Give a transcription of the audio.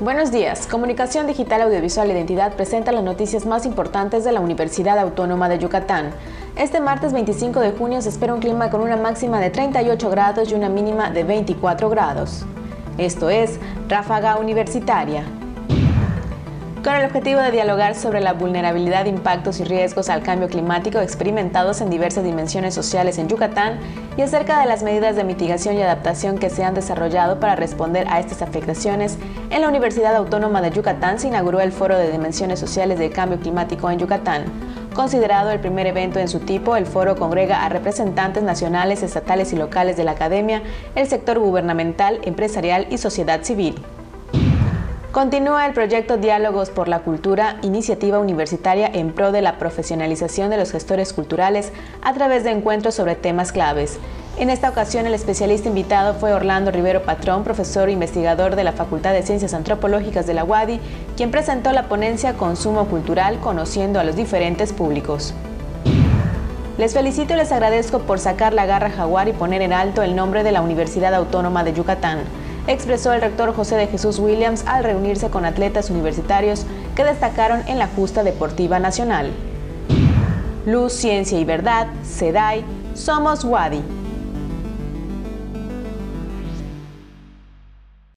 Buenos días. Comunicación Digital Audiovisual e Identidad presenta las noticias más importantes de la Universidad Autónoma de Yucatán. Este martes 25 de junio se espera un clima con una máxima de 38 grados y una mínima de 24 grados. Esto es Ráfaga Universitaria con el objetivo de dialogar sobre la vulnerabilidad, impactos y riesgos al cambio climático experimentados en diversas dimensiones sociales en Yucatán y acerca de las medidas de mitigación y adaptación que se han desarrollado para responder a estas afectaciones, en la Universidad Autónoma de Yucatán se inauguró el Foro de Dimensiones Sociales del Cambio Climático en Yucatán. Considerado el primer evento en su tipo, el foro congrega a representantes nacionales, estatales y locales de la academia, el sector gubernamental, empresarial y sociedad civil. Continúa el proyecto Diálogos por la Cultura, iniciativa universitaria en pro de la profesionalización de los gestores culturales a través de encuentros sobre temas claves. En esta ocasión el especialista invitado fue Orlando Rivero Patrón, profesor e investigador de la Facultad de Ciencias Antropológicas de la UADI, quien presentó la ponencia Consumo Cultural conociendo a los diferentes públicos. Les felicito y les agradezco por sacar la garra jaguar y poner en alto el nombre de la Universidad Autónoma de Yucatán expresó el rector José de Jesús Williams al reunirse con atletas universitarios que destacaron en la justa deportiva nacional. Luz, Ciencia y Verdad, SEDAI, Somos WADI.